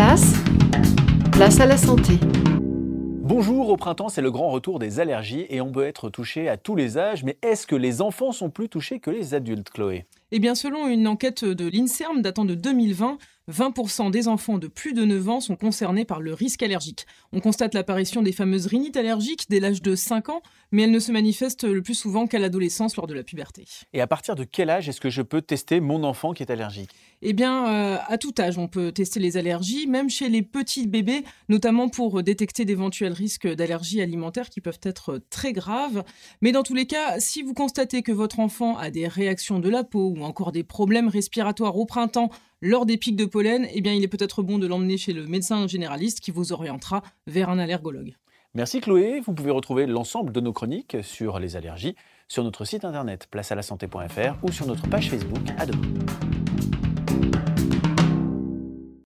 place, place à la santé. Bonjour, au printemps, c'est le grand retour des allergies et on peut être touché à tous les âges, mais est-ce que les enfants sont plus touchés que les adultes, Chloé? Eh bien, selon une enquête de l'INSERM datant de 2020, 20% des enfants de plus de 9 ans sont concernés par le risque allergique. On constate l'apparition des fameuses rhinites allergiques dès l'âge de 5 ans, mais elles ne se manifestent le plus souvent qu'à l'adolescence lors de la puberté. Et à partir de quel âge est-ce que je peux tester mon enfant qui est allergique? Eh bien, euh, à tout âge, on peut tester les allergies, même chez les petits bébés, notamment pour détecter d'éventuels risques d'allergies alimentaires qui peuvent être très graves. Mais dans tous les cas, si vous constatez que votre enfant a des réactions de la peau ou encore des problèmes respiratoires au printemps, lors des pics de pollen, eh bien, il est peut-être bon de l'emmener chez le médecin généraliste qui vous orientera vers un allergologue. Merci Chloé. Vous pouvez retrouver l'ensemble de nos chroniques sur les allergies sur notre site internet placealasanté.fr ou sur notre page Facebook. À demain.